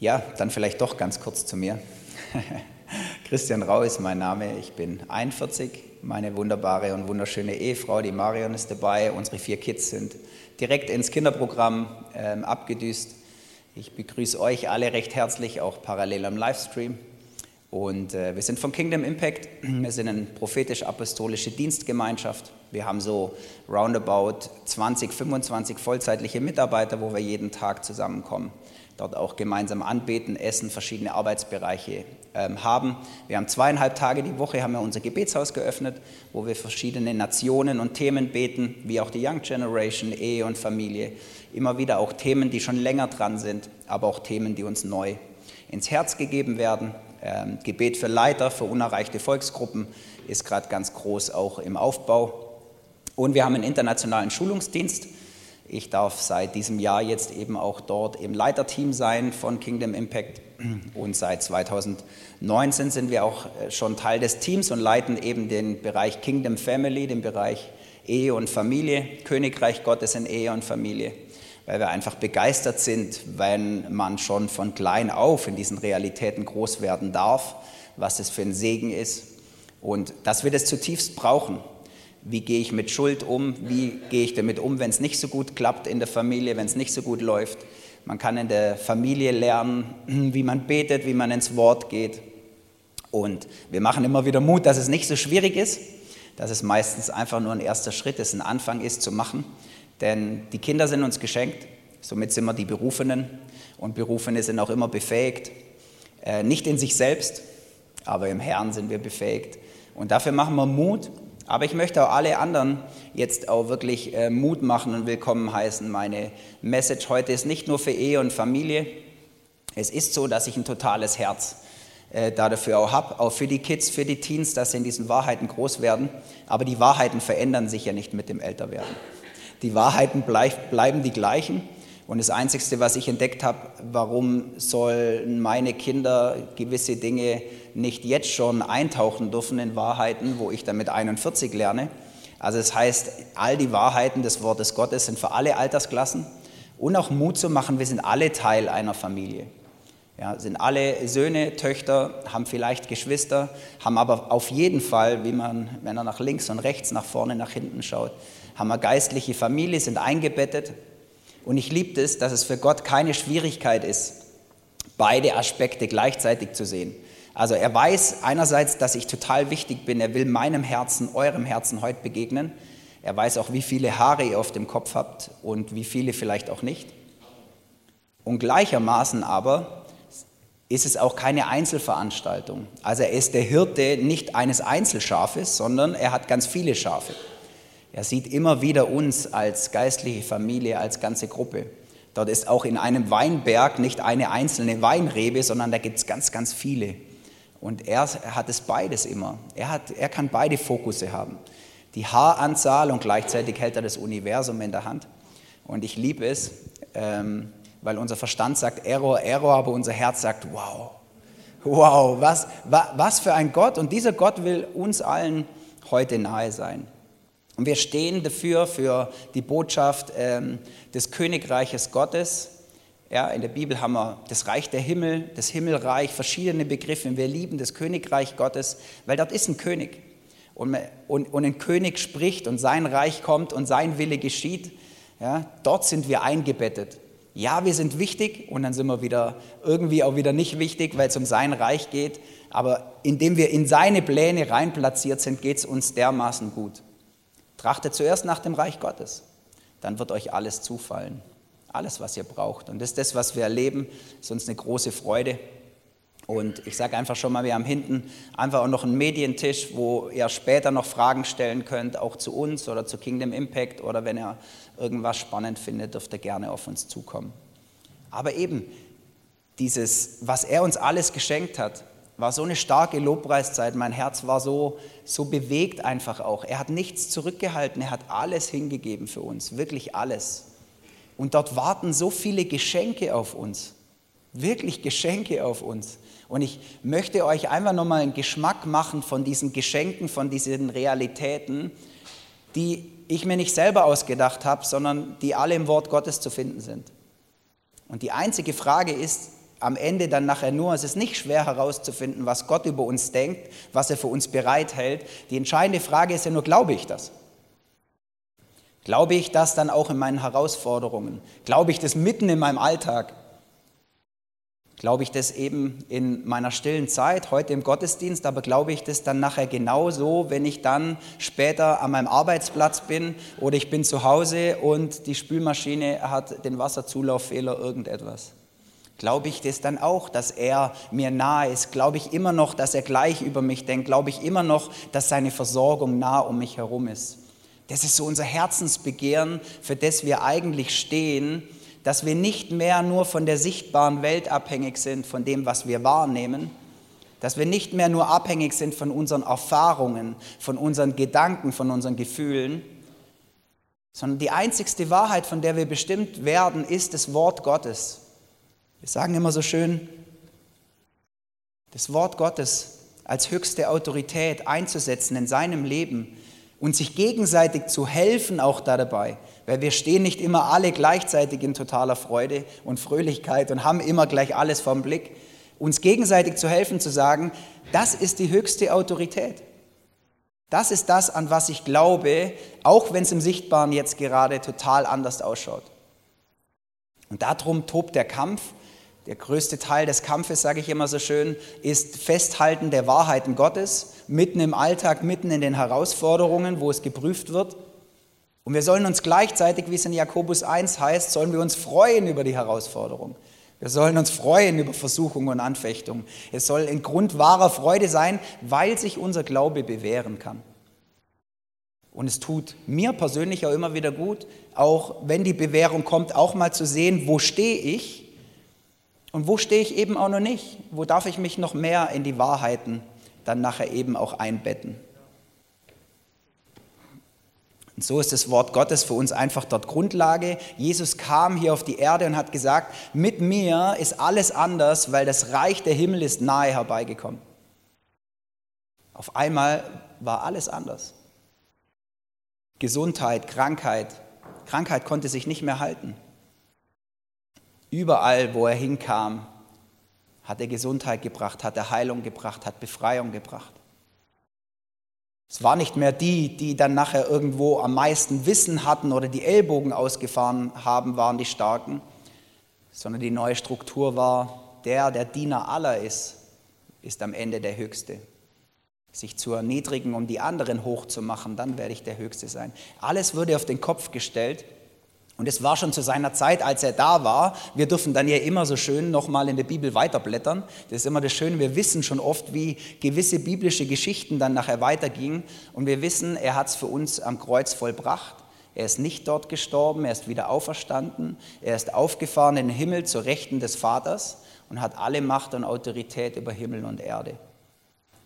Ja, dann vielleicht doch ganz kurz zu mir. Christian Rau ist mein Name. Ich bin 41. Meine wunderbare und wunderschöne Ehefrau, die Marion, ist dabei. Unsere vier Kids sind direkt ins Kinderprogramm ähm, abgedüst. Ich begrüße euch alle recht herzlich, auch parallel am Livestream. Und äh, wir sind vom Kingdom Impact. Wir sind eine prophetisch-apostolische Dienstgemeinschaft. Wir haben so roundabout 20, 25 vollzeitliche Mitarbeiter, wo wir jeden Tag zusammenkommen dort auch gemeinsam anbeten, essen, verschiedene Arbeitsbereiche ähm, haben. Wir haben zweieinhalb Tage die Woche haben wir unser Gebetshaus geöffnet, wo wir verschiedene Nationen und Themen beten, wie auch die Young Generation, Ehe und Familie. Immer wieder auch Themen, die schon länger dran sind, aber auch Themen, die uns neu ins Herz gegeben werden. Ähm, Gebet für Leiter, für unerreichte Volksgruppen ist gerade ganz groß auch im Aufbau. Und wir haben einen internationalen Schulungsdienst ich darf seit diesem Jahr jetzt eben auch dort im Leiterteam sein von Kingdom Impact. Und seit 2019 sind wir auch äh, schon Teil des Teams und leiten eben den Bereich Kingdom Family, den Bereich Ehe und Familie, Königreich Gottes in Ehe und Familie, weil wir einfach begeistert sind, wenn man schon von klein auf in diesen Realitäten groß werden darf, was es für ein Segen ist. Und dass wir das zutiefst brauchen wie gehe ich mit Schuld um, wie gehe ich damit um, wenn es nicht so gut klappt in der Familie, wenn es nicht so gut läuft. Man kann in der Familie lernen, wie man betet, wie man ins Wort geht. Und wir machen immer wieder Mut, dass es nicht so schwierig ist, dass es meistens einfach nur ein erster Schritt ist, ein Anfang ist zu machen. Denn die Kinder sind uns geschenkt, somit sind wir die Berufenen und Berufene sind auch immer befähigt. Äh, nicht in sich selbst, aber im Herrn sind wir befähigt. Und dafür machen wir Mut aber ich möchte auch alle anderen jetzt auch wirklich äh, Mut machen und willkommen heißen. Meine Message heute ist nicht nur für Ehe und Familie. Es ist so, dass ich ein totales Herz äh, dafür auch habe, auch für die Kids, für die Teens, dass sie in diesen Wahrheiten groß werden. Aber die Wahrheiten verändern sich ja nicht mit dem Älterwerden. Die Wahrheiten bleib, bleiben die gleichen. Und das Einzige, was ich entdeckt habe, warum sollen meine Kinder gewisse Dinge nicht jetzt schon eintauchen dürfen in Wahrheiten, wo ich dann mit 41 lerne. Also das heißt, all die Wahrheiten des Wortes Gottes sind für alle Altersklassen und auch Mut zu machen, wir sind alle Teil einer Familie. Ja, sind alle Söhne, Töchter, haben vielleicht Geschwister, haben aber auf jeden Fall, wie man, wenn er nach links und rechts, nach vorne, nach hinten schaut, haben wir geistliche Familie, sind eingebettet. Und ich liebe es, dass es für Gott keine Schwierigkeit ist, beide Aspekte gleichzeitig zu sehen. Also er weiß einerseits, dass ich total wichtig bin. Er will meinem Herzen, eurem Herzen heute begegnen. Er weiß auch, wie viele Haare ihr auf dem Kopf habt und wie viele vielleicht auch nicht. Und gleichermaßen aber ist es auch keine Einzelveranstaltung. Also er ist der Hirte nicht eines Einzelschafes, sondern er hat ganz viele Schafe. Er sieht immer wieder uns als geistliche Familie, als ganze Gruppe. Dort ist auch in einem Weinberg nicht eine einzelne Weinrebe, sondern da gibt es ganz, ganz viele. Und er, hat es beides immer. Er, hat, er kann beide Fokusse haben. Die Haaranzahl und gleichzeitig hält er das Universum in der Hand. Und ich liebe es, ähm, weil unser Verstand sagt Error, Error, aber unser Herz sagt wow. Wow, was, was für ein Gott. Und dieser Gott will uns allen heute nahe sein. Und wir stehen dafür, für die Botschaft ähm, des Königreiches Gottes, ja, in der Bibel haben wir das Reich der Himmel, das Himmelreich, verschiedene Begriffe. Wir lieben das Königreich Gottes, weil dort ist ein König. Und, und, und ein König spricht und sein Reich kommt und sein Wille geschieht. Ja, dort sind wir eingebettet. Ja, wir sind wichtig und dann sind wir wieder irgendwie auch wieder nicht wichtig, weil es um sein Reich geht. Aber indem wir in seine Pläne reinplatziert sind, geht es uns dermaßen gut. Trachtet zuerst nach dem Reich Gottes, dann wird euch alles zufallen. Alles, was ihr braucht. Und das ist das, was wir erleben. Ist uns eine große Freude. Und ich sage einfach schon mal, wir haben hinten einfach auch noch einen Medientisch, wo ihr später noch Fragen stellen könnt, auch zu uns oder zu Kingdom Impact oder wenn ihr irgendwas spannend findet, dürft ihr gerne auf uns zukommen. Aber eben dieses, was er uns alles geschenkt hat, war so eine starke Lobpreiszeit. Mein Herz war so, so bewegt einfach auch. Er hat nichts zurückgehalten, er hat alles hingegeben für uns, wirklich alles. Und dort warten so viele Geschenke auf uns. Wirklich Geschenke auf uns. Und ich möchte euch einfach nochmal einen Geschmack machen von diesen Geschenken, von diesen Realitäten, die ich mir nicht selber ausgedacht habe, sondern die alle im Wort Gottes zu finden sind. Und die einzige Frage ist, am Ende dann nachher nur, es ist nicht schwer herauszufinden, was Gott über uns denkt, was er für uns bereithält. Die entscheidende Frage ist ja nur, glaube ich das? Glaube ich das dann auch in meinen Herausforderungen? Glaube ich das mitten in meinem Alltag? Glaube ich das eben in meiner stillen Zeit, heute im Gottesdienst, aber glaube ich das dann nachher genauso, wenn ich dann später an meinem Arbeitsplatz bin oder ich bin zu Hause und die Spülmaschine hat den Wasserzulauffehler, irgendetwas? Glaube ich das dann auch, dass er mir nahe ist? Glaube ich immer noch, dass er gleich über mich denkt? Glaube ich immer noch, dass seine Versorgung nah um mich herum ist? Das ist so unser Herzensbegehren, für das wir eigentlich stehen, dass wir nicht mehr nur von der sichtbaren Welt abhängig sind, von dem, was wir wahrnehmen, dass wir nicht mehr nur abhängig sind von unseren Erfahrungen, von unseren Gedanken, von unseren Gefühlen, sondern die einzigste Wahrheit, von der wir bestimmt werden, ist das Wort Gottes. Wir sagen immer so schön, das Wort Gottes als höchste Autorität einzusetzen in seinem Leben und sich gegenseitig zu helfen auch da dabei, weil wir stehen nicht immer alle gleichzeitig in totaler Freude und Fröhlichkeit und haben immer gleich alles vom Blick. Uns gegenseitig zu helfen, zu sagen, das ist die höchste Autorität. Das ist das, an was ich glaube, auch wenn es im Sichtbaren jetzt gerade total anders ausschaut. Und darum tobt der Kampf der größte Teil des Kampfes, sage ich immer so schön, ist Festhalten der Wahrheiten Gottes, mitten im Alltag, mitten in den Herausforderungen, wo es geprüft wird. Und wir sollen uns gleichzeitig, wie es in Jakobus 1 heißt, sollen wir uns freuen über die Herausforderung. Wir sollen uns freuen über Versuchung und Anfechtung. Es soll ein Grund wahrer Freude sein, weil sich unser Glaube bewähren kann. Und es tut mir persönlich auch immer wieder gut, auch wenn die Bewährung kommt, auch mal zu sehen, wo stehe ich und wo stehe ich eben auch noch nicht? Wo darf ich mich noch mehr in die Wahrheiten dann nachher eben auch einbetten? Und so ist das Wort Gottes für uns einfach dort Grundlage. Jesus kam hier auf die Erde und hat gesagt, mit mir ist alles anders, weil das Reich der Himmel ist nahe herbeigekommen. Auf einmal war alles anders. Gesundheit, Krankheit. Krankheit konnte sich nicht mehr halten. Überall, wo er hinkam, hat er Gesundheit gebracht, hat er Heilung gebracht, hat Befreiung gebracht. Es war nicht mehr die, die dann nachher irgendwo am meisten Wissen hatten oder die Ellbogen ausgefahren haben, waren die Starken, sondern die neue Struktur war, der, der Diener aller ist, ist am Ende der Höchste. Sich zu erniedrigen, um die anderen hochzumachen, dann werde ich der Höchste sein. Alles wurde auf den Kopf gestellt und es war schon zu seiner Zeit, als er da war. Wir dürfen dann ja immer so schön nochmal in der Bibel weiterblättern. Das ist immer das Schöne, wir wissen schon oft, wie gewisse biblische Geschichten dann nachher weitergingen. Und wir wissen, er hat es für uns am Kreuz vollbracht. Er ist nicht dort gestorben, er ist wieder auferstanden. Er ist aufgefahren in den Himmel zur Rechten des Vaters und hat alle Macht und Autorität über Himmel und Erde.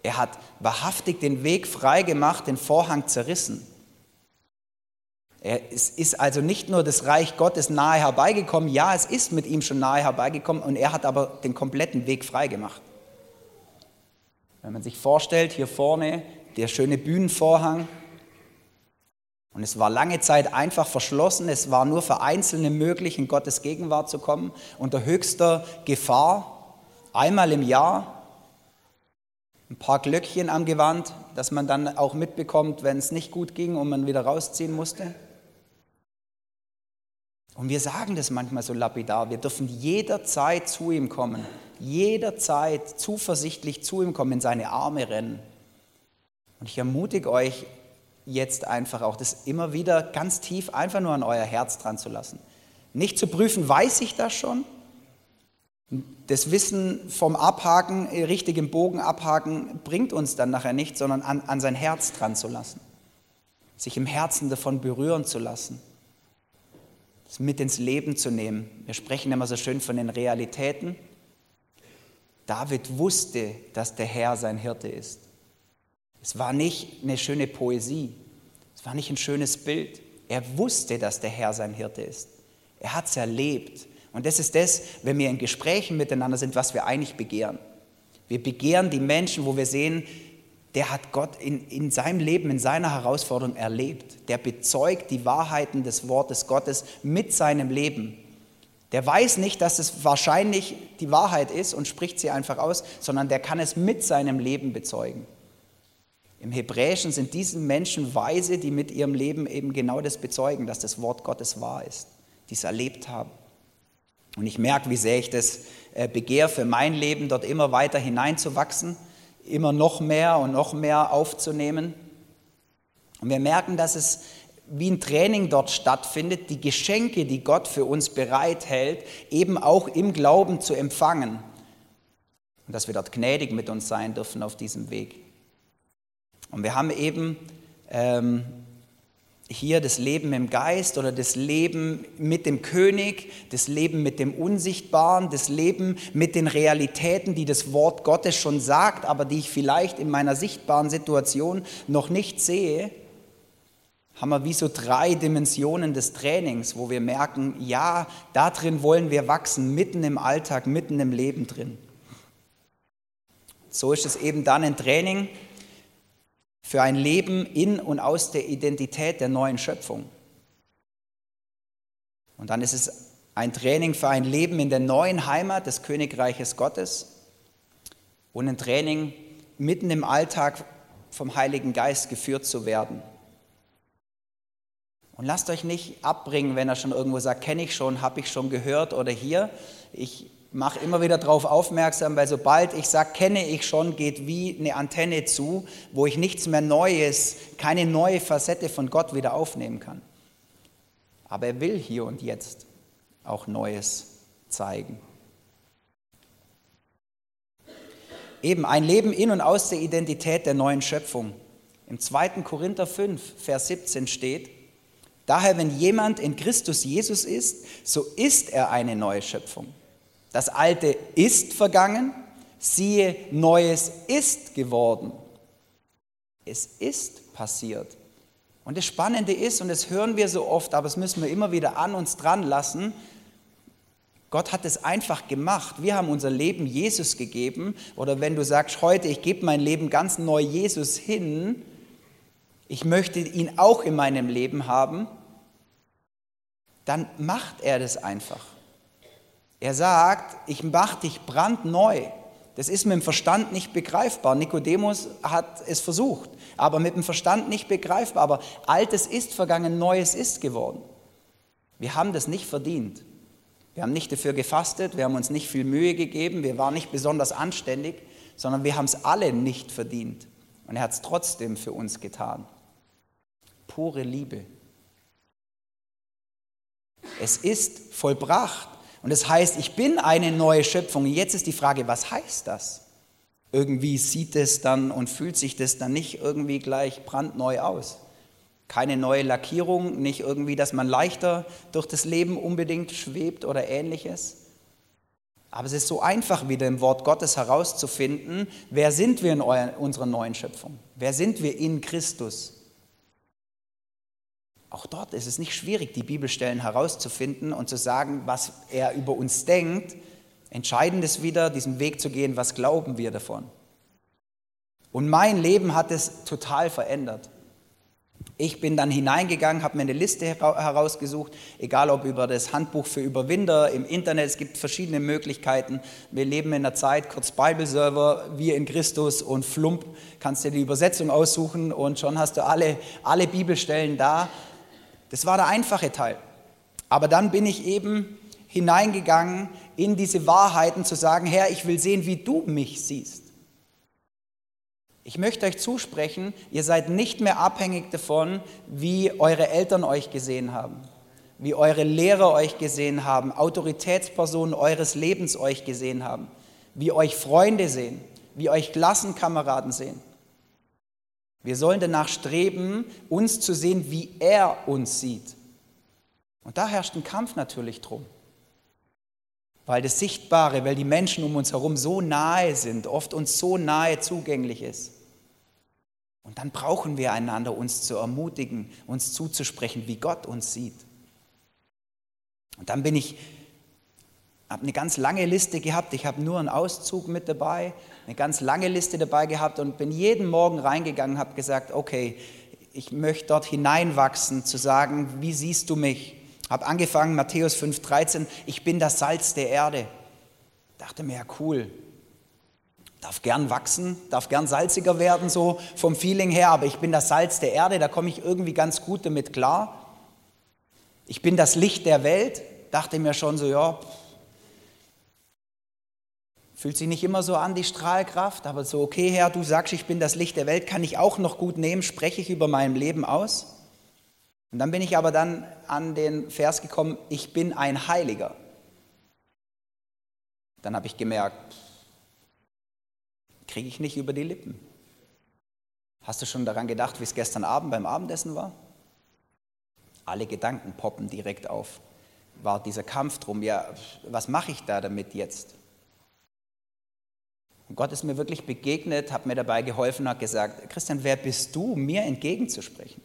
Er hat wahrhaftig den Weg frei gemacht, den Vorhang zerrissen. Es ist also nicht nur das Reich Gottes nahe herbeigekommen, ja, es ist mit ihm schon nahe herbeigekommen und er hat aber den kompletten Weg freigemacht. Wenn man sich vorstellt, hier vorne der schöne Bühnenvorhang und es war lange Zeit einfach verschlossen, es war nur für Einzelne möglich, in Gottes Gegenwart zu kommen, unter höchster Gefahr, einmal im Jahr, ein paar Glöckchen am Gewand, dass man dann auch mitbekommt, wenn es nicht gut ging und man wieder rausziehen musste. Und wir sagen das manchmal so lapidar, wir dürfen jederzeit zu ihm kommen, jederzeit zuversichtlich zu ihm kommen, in seine Arme rennen. Und ich ermutige euch jetzt einfach auch, das immer wieder ganz tief einfach nur an euer Herz dran zu lassen. Nicht zu prüfen, weiß ich das schon? Das Wissen vom Abhaken, richtig im Bogen abhaken, bringt uns dann nachher nicht, sondern an, an sein Herz dran zu lassen. Sich im Herzen davon berühren zu lassen mit ins Leben zu nehmen. Wir sprechen immer so schön von den Realitäten. David wusste, dass der Herr sein Hirte ist. Es war nicht eine schöne Poesie, es war nicht ein schönes Bild. Er wusste, dass der Herr sein Hirte ist. Er hat es erlebt. Und das ist das, wenn wir in Gesprächen miteinander sind, was wir eigentlich begehren. Wir begehren die Menschen, wo wir sehen, der hat Gott in, in seinem Leben, in seiner Herausforderung erlebt. Der bezeugt die Wahrheiten des Wortes Gottes mit seinem Leben. Der weiß nicht, dass es wahrscheinlich die Wahrheit ist und spricht sie einfach aus, sondern der kann es mit seinem Leben bezeugen. Im Hebräischen sind diese Menschen weise, die mit ihrem Leben eben genau das bezeugen, dass das Wort Gottes wahr ist, die es erlebt haben. Und ich merke, wie sehr ich das äh, begehre für mein Leben, dort immer weiter hineinzuwachsen, immer noch mehr und noch mehr aufzunehmen. Und wir merken, dass es wie ein Training dort stattfindet, die Geschenke, die Gott für uns bereithält, eben auch im Glauben zu empfangen. Und dass wir dort gnädig mit uns sein dürfen auf diesem Weg. Und wir haben eben ähm, hier das Leben im Geist oder das Leben mit dem König, das Leben mit dem Unsichtbaren, das Leben mit den Realitäten, die das Wort Gottes schon sagt, aber die ich vielleicht in meiner sichtbaren Situation noch nicht sehe, haben wir wie so drei Dimensionen des Trainings, wo wir merken, ja, da drin wollen wir wachsen, mitten im Alltag, mitten im Leben drin. So ist es eben dann ein Training, für ein Leben in und aus der Identität der neuen Schöpfung. Und dann ist es ein Training für ein Leben in der neuen Heimat des Königreiches Gottes und ein Training mitten im Alltag vom Heiligen Geist geführt zu werden. Und lasst euch nicht abbringen, wenn er schon irgendwo sagt, kenne ich schon, habe ich schon gehört oder hier. Ich mache immer wieder darauf aufmerksam, weil sobald ich sage, kenne ich schon, geht wie eine Antenne zu, wo ich nichts mehr Neues, keine neue Facette von Gott wieder aufnehmen kann. Aber er will hier und jetzt auch Neues zeigen. Eben ein Leben in und aus der Identität der neuen Schöpfung. Im 2. Korinther 5, Vers 17 steht, Daher, wenn jemand in Christus Jesus ist, so ist er eine neue Schöpfung. Das Alte ist vergangen, siehe, Neues ist geworden. Es ist passiert. Und das Spannende ist, und das hören wir so oft, aber das müssen wir immer wieder an uns dran lassen, Gott hat es einfach gemacht. Wir haben unser Leben Jesus gegeben. Oder wenn du sagst, heute, ich gebe mein Leben ganz neu Jesus hin, ich möchte ihn auch in meinem Leben haben, dann macht er das einfach. Er sagt, ich mache dich brandneu. Das ist mit dem Verstand nicht begreifbar. Nikodemus hat es versucht, aber mit dem Verstand nicht begreifbar. Aber Altes ist vergangen, Neues ist geworden. Wir haben das nicht verdient. Wir haben nicht dafür gefastet, wir haben uns nicht viel Mühe gegeben, wir waren nicht besonders anständig, sondern wir haben es alle nicht verdient. Und er hat es trotzdem für uns getan. Pure Liebe. Es ist vollbracht. Und das heißt, ich bin eine neue Schöpfung. Jetzt ist die Frage, was heißt das? Irgendwie sieht es dann und fühlt sich das dann nicht irgendwie gleich brandneu aus. Keine neue Lackierung, nicht irgendwie, dass man leichter durch das Leben unbedingt schwebt oder ähnliches. Aber es ist so einfach wieder im Wort Gottes herauszufinden, wer sind wir in unserer neuen Schöpfung? Wer sind wir in Christus? Auch dort ist es nicht schwierig, die Bibelstellen herauszufinden und zu sagen, was er über uns denkt. Entscheidend ist wieder, diesen Weg zu gehen, was glauben wir davon. Und mein Leben hat es total verändert. Ich bin dann hineingegangen, habe mir eine Liste herausgesucht, egal ob über das Handbuch für Überwinder im Internet, es gibt verschiedene Möglichkeiten. Wir leben in einer Zeit, kurz Bibleserver, wir in Christus und Flump, kannst dir die Übersetzung aussuchen und schon hast du alle, alle Bibelstellen da. Das war der einfache Teil. Aber dann bin ich eben hineingegangen in diese Wahrheiten zu sagen, Herr, ich will sehen, wie du mich siehst. Ich möchte euch zusprechen, ihr seid nicht mehr abhängig davon, wie eure Eltern euch gesehen haben, wie eure Lehrer euch gesehen haben, Autoritätspersonen eures Lebens euch gesehen haben, wie euch Freunde sehen, wie euch Klassenkameraden sehen. Wir sollen danach streben, uns zu sehen, wie er uns sieht. Und da herrscht ein Kampf natürlich drum. Weil das Sichtbare, weil die Menschen um uns herum so nahe sind, oft uns so nahe zugänglich ist. Und dann brauchen wir einander, uns zu ermutigen, uns zuzusprechen, wie Gott uns sieht. Und dann bin ich habe eine ganz lange Liste gehabt. Ich habe nur einen Auszug mit dabei, eine ganz lange Liste dabei gehabt und bin jeden Morgen reingegangen habe gesagt, okay, ich möchte dort hineinwachsen, zu sagen, wie siehst du mich? Habe angefangen, Matthäus 5,13, ich bin das Salz der Erde. Dachte mir, ja cool, darf gern wachsen, darf gern salziger werden, so vom Feeling her, aber ich bin das Salz der Erde, da komme ich irgendwie ganz gut damit klar. Ich bin das Licht der Welt, dachte mir schon so, ja, fühlt sich nicht immer so an, die Strahlkraft, aber so, okay, Herr, du sagst, ich bin das Licht der Welt, kann ich auch noch gut nehmen, spreche ich über mein Leben aus? Und dann bin ich aber dann an den Vers gekommen, ich bin ein Heiliger. Dann habe ich gemerkt, kriege ich nicht über die Lippen. Hast du schon daran gedacht, wie es gestern Abend beim Abendessen war? Alle Gedanken poppen direkt auf. War dieser Kampf drum, ja, was mache ich da damit jetzt? Und Gott ist mir wirklich begegnet, hat mir dabei geholfen, hat gesagt, Christian, wer bist du, mir entgegenzusprechen?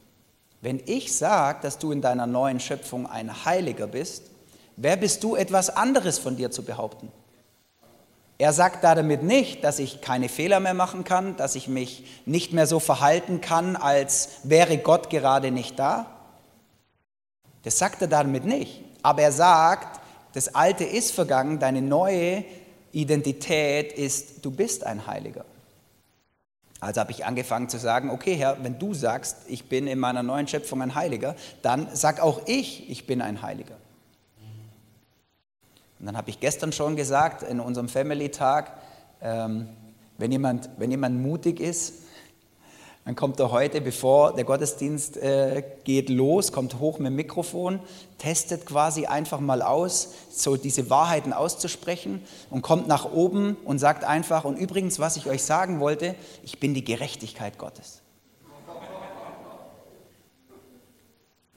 Wenn ich sage, dass du in deiner neuen Schöpfung ein Heiliger bist, wer bist du, etwas anderes von dir zu behaupten? Er sagt damit nicht, dass ich keine Fehler mehr machen kann, dass ich mich nicht mehr so verhalten kann, als wäre Gott gerade nicht da. Das sagt er damit nicht. Aber er sagt, das Alte ist vergangen, deine neue Identität ist, du bist ein Heiliger. Also habe ich angefangen zu sagen, okay Herr, wenn du sagst, ich bin in meiner neuen Schöpfung ein Heiliger, dann sag auch ich, ich bin ein Heiliger. Und dann habe ich gestern schon gesagt in unserem Family-Tag, ähm, wenn, jemand, wenn jemand mutig ist, dann kommt er heute, bevor der Gottesdienst äh, geht, los, kommt hoch mit dem Mikrofon, testet quasi einfach mal aus, so diese Wahrheiten auszusprechen und kommt nach oben und sagt einfach, und übrigens, was ich euch sagen wollte, ich bin die Gerechtigkeit Gottes.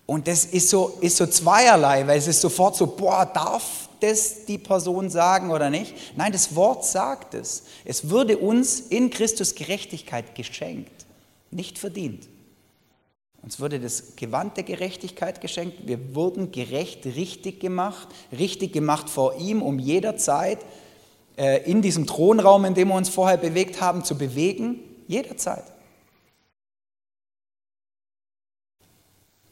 Und das ist so, ist so zweierlei, weil es ist sofort so, boah, darf das die Person sagen oder nicht? Nein, das Wort sagt es. Es würde uns in Christus Gerechtigkeit geschenkt nicht verdient. Uns wurde das Gewand der Gerechtigkeit geschenkt. Wir wurden gerecht, richtig gemacht, richtig gemacht vor ihm, um jederzeit äh, in diesem Thronraum, in dem wir uns vorher bewegt haben, zu bewegen. Jederzeit.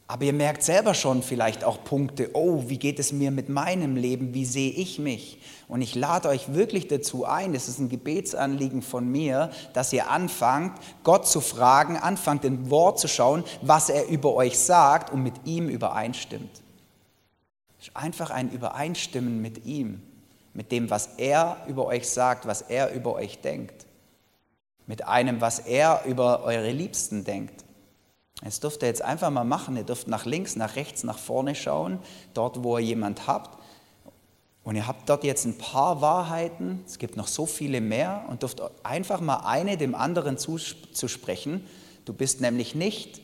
Aber ihr merkt selber schon vielleicht auch Punkte, oh, wie geht es mir mit meinem Leben, wie sehe ich mich? Und ich lade euch wirklich dazu ein, das ist ein Gebetsanliegen von mir, dass ihr anfangt, Gott zu fragen, anfangt, in Wort zu schauen, was er über euch sagt und mit ihm übereinstimmt. Einfach ein Übereinstimmen mit ihm, mit dem, was er über euch sagt, was er über euch denkt, mit einem, was er über eure Liebsten denkt. Das dürft ihr jetzt einfach mal machen. Ihr dürft nach links, nach rechts, nach vorne schauen, dort, wo ihr jemand habt. Und ihr habt dort jetzt ein paar Wahrheiten, es gibt noch so viele mehr und dürft einfach mal eine dem anderen zusprechen. Du bist nämlich nicht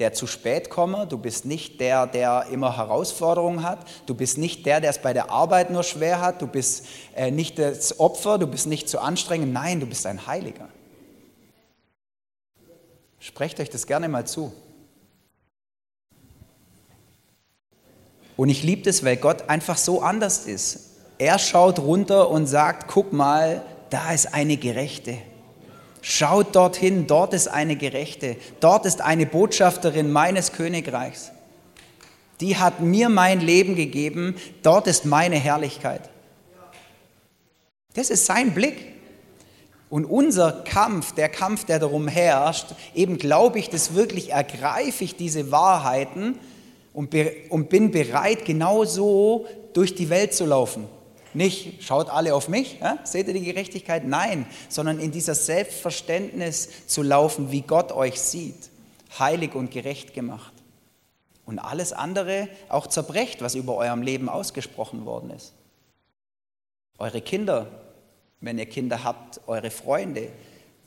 der zu spät komme, du bist nicht der, der immer Herausforderungen hat, du bist nicht der, der es bei der Arbeit nur schwer hat, du bist äh, nicht das Opfer, du bist nicht zu anstrengend, nein, du bist ein Heiliger. Sprecht euch das gerne mal zu. Und ich liebe das, weil Gott einfach so anders ist. Er schaut runter und sagt, guck mal, da ist eine Gerechte. Schaut dorthin, dort ist eine Gerechte. Dort ist eine Botschafterin meines Königreichs. Die hat mir mein Leben gegeben. Dort ist meine Herrlichkeit. Das ist sein Blick. Und unser Kampf, der Kampf, der darum herrscht, eben glaube ich das wirklich, ergreife ich diese Wahrheiten und, und bin bereit, genauso durch die Welt zu laufen. Nicht, schaut alle auf mich, ja? seht ihr die Gerechtigkeit? Nein, sondern in dieser Selbstverständnis zu laufen, wie Gott euch sieht, heilig und gerecht gemacht. Und alles andere auch zerbrecht, was über eurem Leben ausgesprochen worden ist. Eure Kinder wenn ihr Kinder habt, eure Freunde,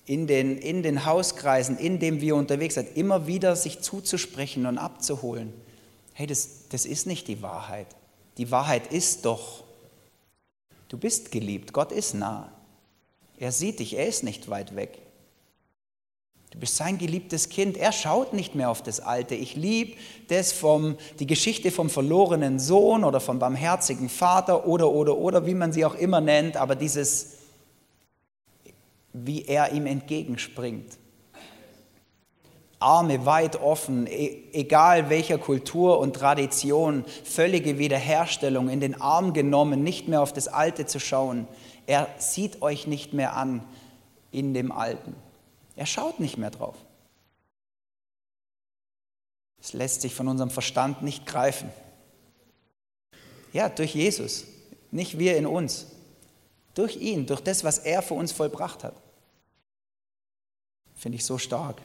in den, in den Hauskreisen, in dem wir unterwegs sind, immer wieder sich zuzusprechen und abzuholen. Hey, das, das ist nicht die Wahrheit. Die Wahrheit ist doch, du bist geliebt, Gott ist nah. Er sieht dich, er ist nicht weit weg. Du bist sein geliebtes Kind. Er schaut nicht mehr auf das Alte. Ich liebe das vom, die Geschichte vom verlorenen Sohn oder vom barmherzigen Vater oder, oder, oder, wie man sie auch immer nennt. Aber dieses, wie er ihm entgegenspringt. Arme weit offen, e egal welcher Kultur und Tradition, völlige Wiederherstellung, in den Arm genommen, nicht mehr auf das Alte zu schauen. Er sieht euch nicht mehr an in dem Alten. Er schaut nicht mehr drauf. Es lässt sich von unserem Verstand nicht greifen. Ja, durch Jesus, nicht wir in uns. Durch ihn, durch das, was er für uns vollbracht hat. Finde ich so stark.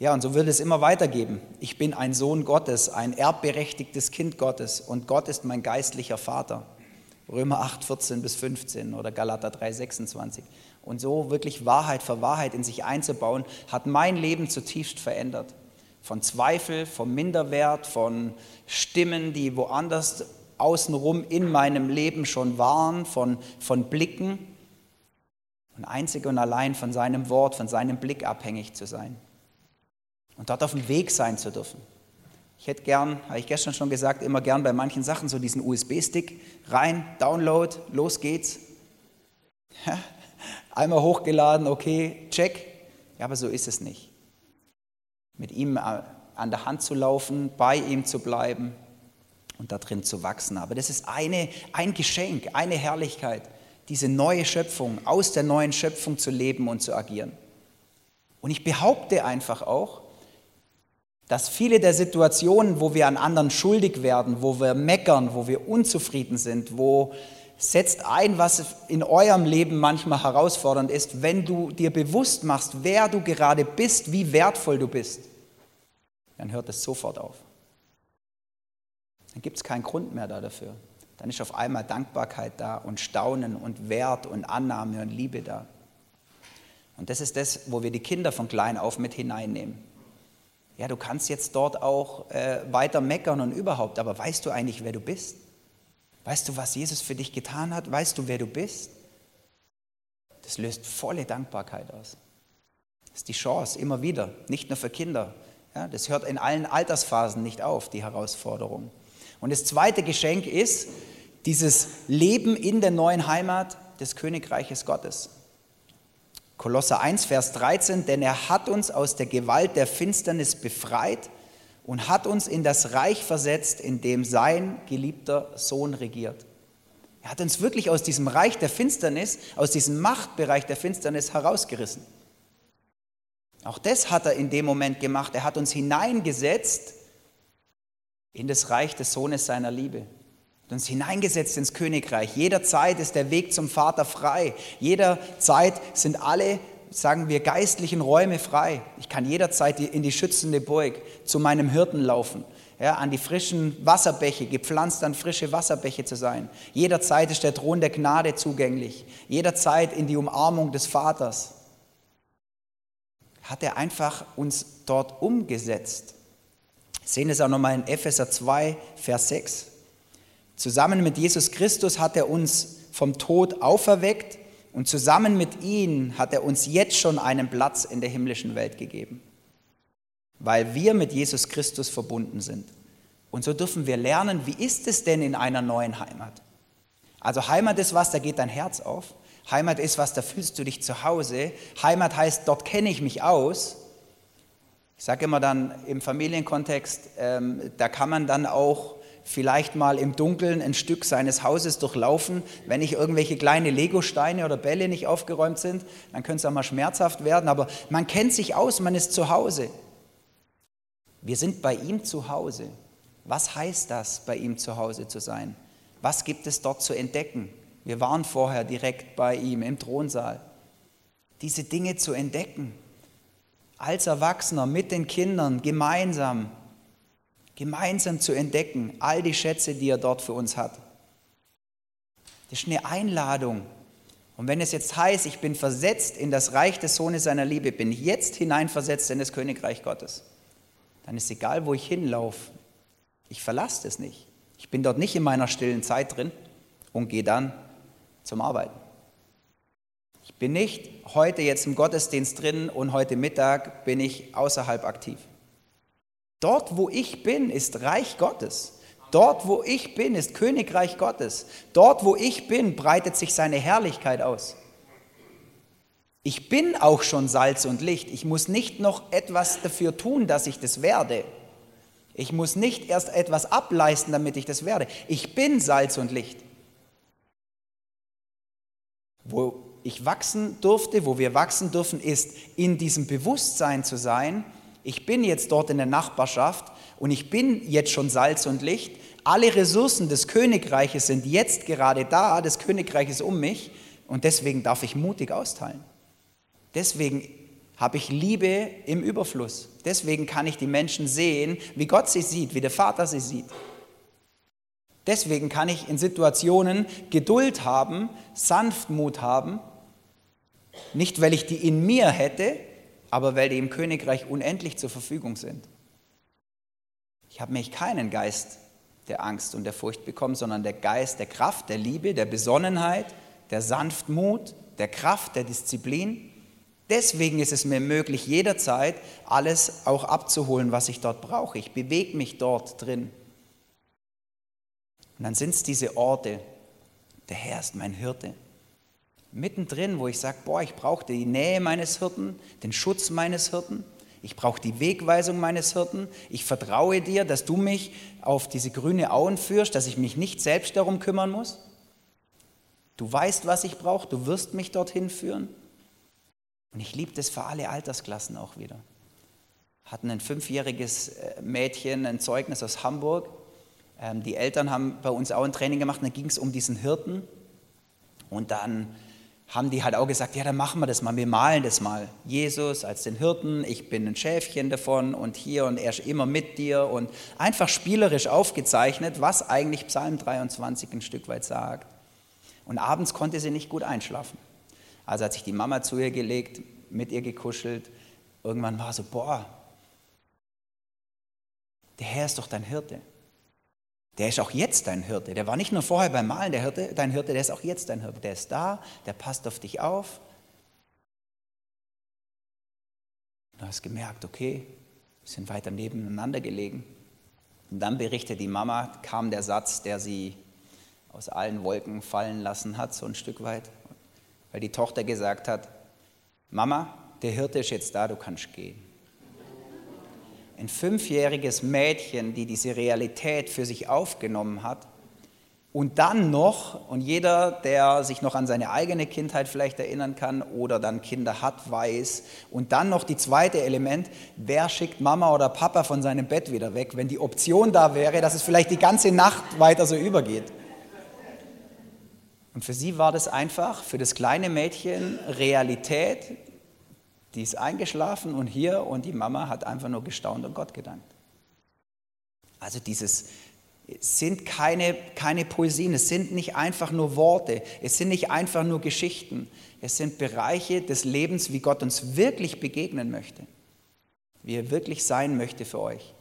Ja, und so wird es immer weitergeben. Ich bin ein Sohn Gottes, ein erbberechtigtes Kind Gottes und Gott ist mein geistlicher Vater. Römer 8, 14 bis 15 oder Galater 3, 26. Und so wirklich Wahrheit für Wahrheit in sich einzubauen, hat mein Leben zutiefst verändert. Von Zweifel, vom Minderwert, von Stimmen, die woanders außenrum in meinem Leben schon waren, von, von Blicken und einzig und allein von seinem Wort, von seinem Blick abhängig zu sein und dort auf dem Weg sein zu dürfen. Ich hätte gern, habe ich gestern schon gesagt, immer gern bei manchen Sachen so diesen USB-Stick rein, Download, los geht's. Einmal hochgeladen, okay, check. Ja, aber so ist es nicht. Mit ihm an der Hand zu laufen, bei ihm zu bleiben und da drin zu wachsen. Aber das ist eine, ein Geschenk, eine Herrlichkeit, diese neue Schöpfung, aus der neuen Schöpfung zu leben und zu agieren. Und ich behaupte einfach auch, dass viele der Situationen, wo wir an anderen schuldig werden, wo wir meckern, wo wir unzufrieden sind, wo setzt ein, was in eurem Leben manchmal herausfordernd ist, wenn du dir bewusst machst, wer du gerade bist, wie wertvoll du bist, dann hört es sofort auf. Dann gibt es keinen Grund mehr dafür. Dann ist auf einmal Dankbarkeit da und Staunen und Wert und Annahme und Liebe da. Und das ist das, wo wir die Kinder von klein auf mit hineinnehmen. Ja, du kannst jetzt dort auch äh, weiter meckern und überhaupt, aber weißt du eigentlich, wer du bist? Weißt du, was Jesus für dich getan hat? Weißt du, wer du bist? Das löst volle Dankbarkeit aus. Das ist die Chance, immer wieder, nicht nur für Kinder. Ja, das hört in allen Altersphasen nicht auf, die Herausforderung. Und das zweite Geschenk ist dieses Leben in der neuen Heimat des Königreiches Gottes. Kolosser 1, Vers 13, denn er hat uns aus der Gewalt der Finsternis befreit und hat uns in das Reich versetzt, in dem sein geliebter Sohn regiert. Er hat uns wirklich aus diesem Reich der Finsternis, aus diesem Machtbereich der Finsternis herausgerissen. Auch das hat er in dem Moment gemacht. Er hat uns hineingesetzt in das Reich des Sohnes seiner Liebe uns hineingesetzt ins Königreich. Jederzeit ist der Weg zum Vater frei. Jederzeit sind alle, sagen wir, geistlichen Räume frei. Ich kann jederzeit in die schützende Burg zu meinem Hirten laufen. Ja, an die frischen Wasserbäche, gepflanzt an frische Wasserbäche zu sein. Jederzeit ist der Thron der Gnade zugänglich. Jederzeit in die Umarmung des Vaters. Hat er einfach uns dort umgesetzt. Wir sehen es auch nochmal in Epheser 2, Vers 6. Zusammen mit Jesus Christus hat er uns vom Tod auferweckt und zusammen mit ihm hat er uns jetzt schon einen Platz in der himmlischen Welt gegeben, weil wir mit Jesus Christus verbunden sind. Und so dürfen wir lernen, wie ist es denn in einer neuen Heimat? Also Heimat ist was, da geht dein Herz auf. Heimat ist was, da fühlst du dich zu Hause. Heimat heißt, dort kenne ich mich aus. Ich sage immer dann im Familienkontext, ähm, da kann man dann auch vielleicht mal im Dunkeln ein Stück seines Hauses durchlaufen. Wenn nicht irgendwelche kleine Legosteine oder Bälle nicht aufgeräumt sind, dann könnte es auch mal schmerzhaft werden. Aber man kennt sich aus, man ist zu Hause. Wir sind bei ihm zu Hause. Was heißt das, bei ihm zu Hause zu sein? Was gibt es dort zu entdecken? Wir waren vorher direkt bei ihm im Thronsaal. Diese Dinge zu entdecken, als Erwachsener mit den Kindern gemeinsam gemeinsam zu entdecken, all die Schätze, die er dort für uns hat. Das ist eine Einladung. Und wenn es jetzt heißt, ich bin versetzt in das Reich des Sohnes seiner Liebe, bin ich jetzt hineinversetzt in das Königreich Gottes, dann ist egal, wo ich hinlaufe, ich verlasse es nicht. Ich bin dort nicht in meiner stillen Zeit drin und gehe dann zum Arbeiten. Bin nicht heute jetzt im Gottesdienst drin und heute Mittag bin ich außerhalb aktiv. Dort, wo ich bin, ist Reich Gottes. Dort, wo ich bin, ist Königreich Gottes. Dort, wo ich bin, breitet sich seine Herrlichkeit aus. Ich bin auch schon Salz und Licht. Ich muss nicht noch etwas dafür tun, dass ich das werde. Ich muss nicht erst etwas ableisten, damit ich das werde. Ich bin Salz und Licht. Wo ich wachsen durfte, wo wir wachsen dürfen, ist in diesem Bewusstsein zu sein, ich bin jetzt dort in der Nachbarschaft und ich bin jetzt schon Salz und Licht. Alle Ressourcen des Königreiches sind jetzt gerade da, das Königreich ist um mich und deswegen darf ich mutig austeilen. Deswegen habe ich Liebe im Überfluss. Deswegen kann ich die Menschen sehen, wie Gott sie sieht, wie der Vater sie sieht. Deswegen kann ich in Situationen Geduld haben, Sanftmut haben, nicht weil ich die in mir hätte, aber weil die im Königreich unendlich zur Verfügung sind. Ich habe mich keinen Geist der Angst und der Furcht bekommen, sondern der Geist der Kraft, der Liebe, der Besonnenheit, der Sanftmut, der Kraft, der Disziplin. Deswegen ist es mir möglich, jederzeit alles auch abzuholen, was ich dort brauche. Ich bewege mich dort drin. Und dann sind es diese Orte. Der Herr ist mein Hirte. Mittendrin, wo ich sage, boah, ich brauche die Nähe meines Hirten, den Schutz meines Hirten. Ich brauche die Wegweisung meines Hirten. Ich vertraue dir, dass du mich auf diese grüne Auen führst, dass ich mich nicht selbst darum kümmern muss. Du weißt, was ich brauche. Du wirst mich dorthin führen. Und ich liebe das für alle Altersklassen auch wieder. Hatten ein fünfjähriges äh, Mädchen ein Zeugnis aus Hamburg. Ähm, die Eltern haben bei uns auch ein Training gemacht da ging es um diesen Hirten. Und dann haben die halt auch gesagt, ja, dann machen wir das mal, wir malen das mal. Jesus als den Hirten, ich bin ein Schäfchen davon und hier und er ist immer mit dir und einfach spielerisch aufgezeichnet, was eigentlich Psalm 23 ein Stück weit sagt. Und abends konnte sie nicht gut einschlafen. Also hat sich die Mama zu ihr gelegt, mit ihr gekuschelt. Irgendwann war so, boah, der Herr ist doch dein Hirte. Der ist auch jetzt dein Hirte. Der war nicht nur vorher beim Malen der Hirte, dein Hirte, der ist auch jetzt dein Hirte. Der ist da, der passt auf dich auf. Du hast gemerkt, okay, wir sind weiter nebeneinander gelegen. Und dann berichtet die Mama, kam der Satz, der sie aus allen Wolken fallen lassen hat, so ein Stück weit weil die Tochter gesagt hat, Mama, der Hirte ist jetzt da, du kannst gehen. Ein fünfjähriges Mädchen, die diese Realität für sich aufgenommen hat und dann noch, und jeder, der sich noch an seine eigene Kindheit vielleicht erinnern kann oder dann Kinder hat, weiß, und dann noch die zweite Element, wer schickt Mama oder Papa von seinem Bett wieder weg, wenn die Option da wäre, dass es vielleicht die ganze Nacht weiter so übergeht. Und für sie war das einfach, für das kleine Mädchen Realität. Die ist eingeschlafen und hier und die Mama hat einfach nur gestaunt und Gott gedankt. Also dieses es sind keine, keine Poesien, es sind nicht einfach nur Worte, es sind nicht einfach nur Geschichten, es sind Bereiche des Lebens, wie Gott uns wirklich begegnen möchte, wie er wirklich sein möchte für euch.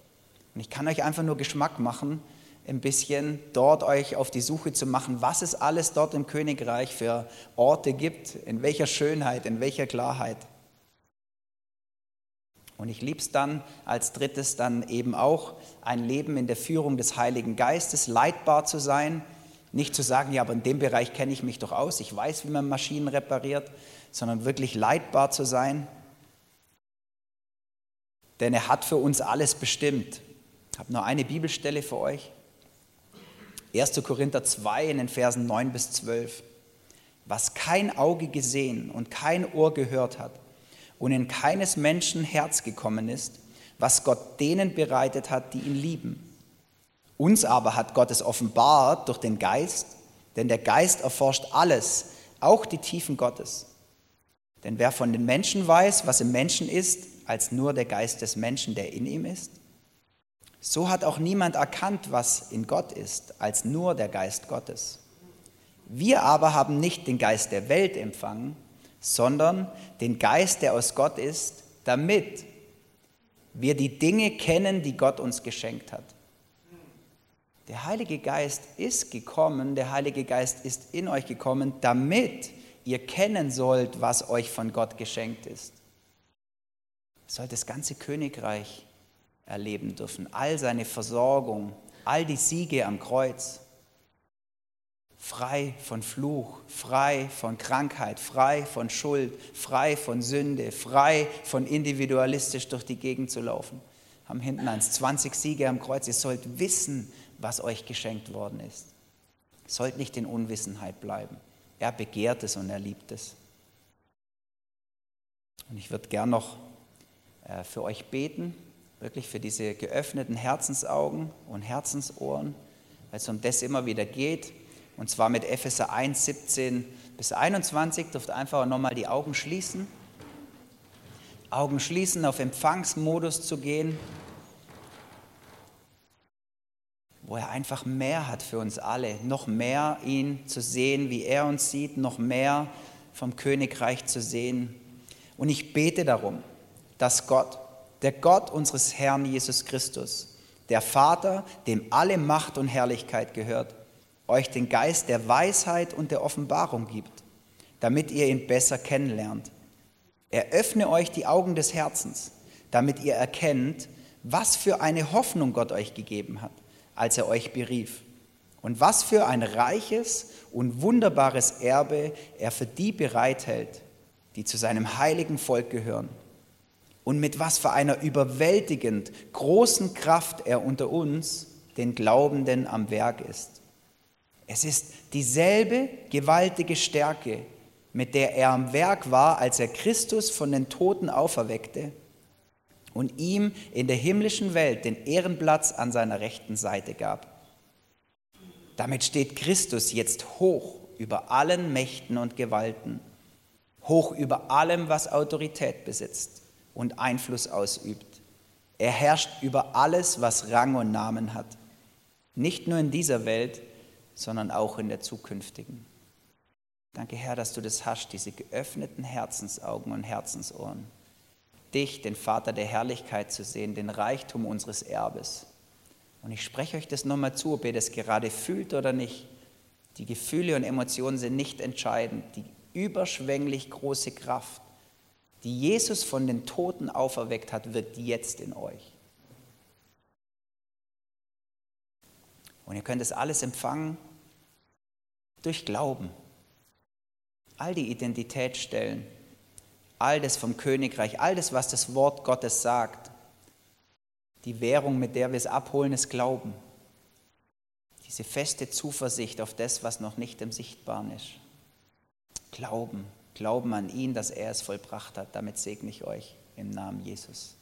Und ich kann euch einfach nur Geschmack machen, ein bisschen dort euch auf die Suche zu machen, was es alles dort im Königreich für Orte gibt, in welcher Schönheit, in welcher Klarheit. Und ich liebe es dann als drittes dann eben auch, ein Leben in der Führung des Heiligen Geistes, leitbar zu sein, nicht zu sagen, ja, aber in dem Bereich kenne ich mich doch aus, ich weiß, wie man Maschinen repariert, sondern wirklich leitbar zu sein. Denn er hat für uns alles bestimmt. Ich habe nur eine Bibelstelle für euch. 1. Korinther 2 in den Versen 9 bis 12. Was kein Auge gesehen und kein Ohr gehört hat und in keines Menschen Herz gekommen ist, was Gott denen bereitet hat, die ihn lieben. Uns aber hat Gott es offenbart durch den Geist, denn der Geist erforscht alles, auch die Tiefen Gottes. Denn wer von den Menschen weiß, was im Menschen ist, als nur der Geist des Menschen, der in ihm ist? So hat auch niemand erkannt, was in Gott ist, als nur der Geist Gottes. Wir aber haben nicht den Geist der Welt empfangen, sondern den Geist, der aus Gott ist, damit wir die Dinge kennen, die Gott uns geschenkt hat. Der Heilige Geist ist gekommen, der Heilige Geist ist in euch gekommen, damit ihr kennen sollt, was euch von Gott geschenkt ist. Soll das ganze Königreich erleben dürfen. All seine Versorgung, all die Siege am Kreuz. Frei von Fluch, frei von Krankheit, frei von Schuld, frei von Sünde, frei von individualistisch durch die Gegend zu laufen. Haben hinten eins 20 Siege am Kreuz. Ihr sollt wissen, was euch geschenkt worden ist. Sollt nicht in Unwissenheit bleiben. Er begehrt es und er liebt es. Und ich würde gern noch äh, für euch beten, wirklich für diese geöffneten Herzensaugen und Herzensohren, weil es um das immer wieder geht und zwar mit Epheser 1, 17 bis 21. Dürft einfach nochmal die Augen schließen. Augen schließen, auf Empfangsmodus zu gehen, wo er einfach mehr hat für uns alle. Noch mehr ihn zu sehen, wie er uns sieht, noch mehr vom Königreich zu sehen. Und ich bete darum, dass Gott, der Gott unseres Herrn Jesus Christus, der Vater, dem alle Macht und Herrlichkeit gehört, euch den Geist der Weisheit und der Offenbarung gibt, damit ihr ihn besser kennenlernt. Er öffne euch die Augen des Herzens, damit ihr erkennt, was für eine Hoffnung Gott euch gegeben hat, als er euch berief, und was für ein reiches und wunderbares Erbe er für die bereithält, die zu seinem heiligen Volk gehören, und mit was für einer überwältigend großen Kraft er unter uns, den Glaubenden, am Werk ist. Es ist dieselbe gewaltige Stärke, mit der er am Werk war, als er Christus von den Toten auferweckte und ihm in der himmlischen Welt den Ehrenplatz an seiner rechten Seite gab. Damit steht Christus jetzt hoch über allen Mächten und Gewalten, hoch über allem, was Autorität besitzt und Einfluss ausübt. Er herrscht über alles, was Rang und Namen hat, nicht nur in dieser Welt, sondern auch in der zukünftigen. Danke, Herr, dass du das hast, diese geöffneten Herzensaugen und Herzensohren. Dich, den Vater der Herrlichkeit zu sehen, den Reichtum unseres Erbes. Und ich spreche euch das nochmal zu, ob ihr das gerade fühlt oder nicht. Die Gefühle und Emotionen sind nicht entscheidend. Die überschwänglich große Kraft, die Jesus von den Toten auferweckt hat, wirkt jetzt in euch. Und ihr könnt es alles empfangen durch Glauben. All die Identität stellen, all das vom Königreich, all das, was das Wort Gottes sagt. Die Währung, mit der wir es abholen, ist Glauben. Diese feste Zuversicht auf das, was noch nicht im Sichtbaren ist. Glauben, Glauben an ihn, dass er es vollbracht hat. Damit segne ich euch im Namen Jesus.